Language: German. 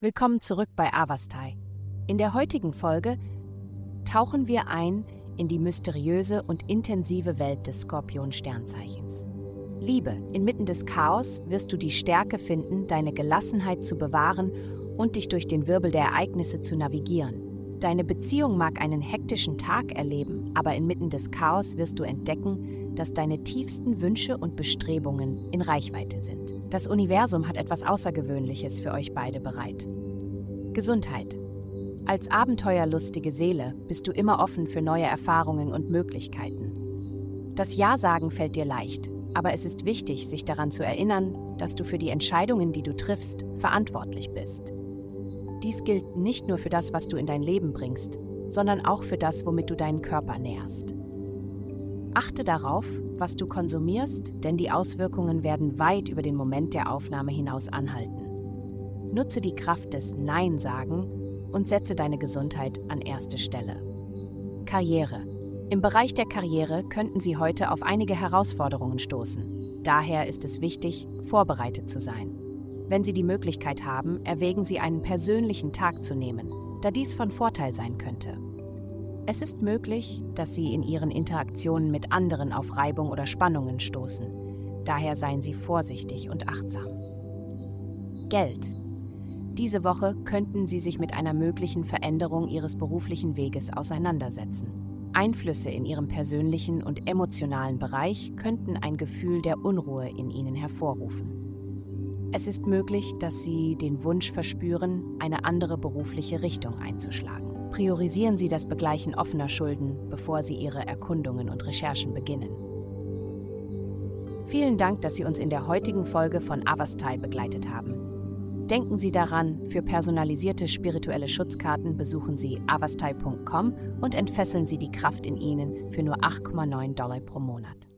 Willkommen zurück bei Avastai. In der heutigen Folge tauchen wir ein in die mysteriöse und intensive Welt des Skorpion-Sternzeichens. Liebe, inmitten des Chaos wirst du die Stärke finden, deine Gelassenheit zu bewahren und dich durch den Wirbel der Ereignisse zu navigieren. Deine Beziehung mag einen hektischen Tag erleben, aber inmitten des Chaos wirst du entdecken, dass deine tiefsten Wünsche und Bestrebungen in Reichweite sind. Das Universum hat etwas Außergewöhnliches für euch beide bereit. Gesundheit. Als abenteuerlustige Seele bist du immer offen für neue Erfahrungen und Möglichkeiten. Das Ja-Sagen fällt dir leicht, aber es ist wichtig, sich daran zu erinnern, dass du für die Entscheidungen, die du triffst, verantwortlich bist. Dies gilt nicht nur für das, was du in dein Leben bringst, sondern auch für das, womit du deinen Körper nährst. Achte darauf, was du konsumierst, denn die Auswirkungen werden weit über den Moment der Aufnahme hinaus anhalten. Nutze die Kraft des Nein-Sagen und setze deine Gesundheit an erste Stelle. Karriere. Im Bereich der Karriere könnten Sie heute auf einige Herausforderungen stoßen. Daher ist es wichtig, vorbereitet zu sein. Wenn Sie die Möglichkeit haben, erwägen Sie einen persönlichen Tag zu nehmen, da dies von Vorteil sein könnte. Es ist möglich, dass Sie in Ihren Interaktionen mit anderen auf Reibung oder Spannungen stoßen. Daher seien Sie vorsichtig und achtsam. Geld. Diese Woche könnten Sie sich mit einer möglichen Veränderung Ihres beruflichen Weges auseinandersetzen. Einflüsse in ihrem persönlichen und emotionalen Bereich könnten ein Gefühl der Unruhe in ihnen hervorrufen. Es ist möglich, dass Sie den Wunsch verspüren, eine andere berufliche Richtung einzuschlagen. Priorisieren Sie das Begleichen offener Schulden, bevor Sie Ihre Erkundungen und Recherchen beginnen. Vielen Dank, dass Sie uns in der heutigen Folge von Avastai begleitet haben. Denken Sie daran, für personalisierte spirituelle Schutzkarten besuchen Sie avastai.com und entfesseln Sie die Kraft in Ihnen für nur 8,9 Dollar pro Monat.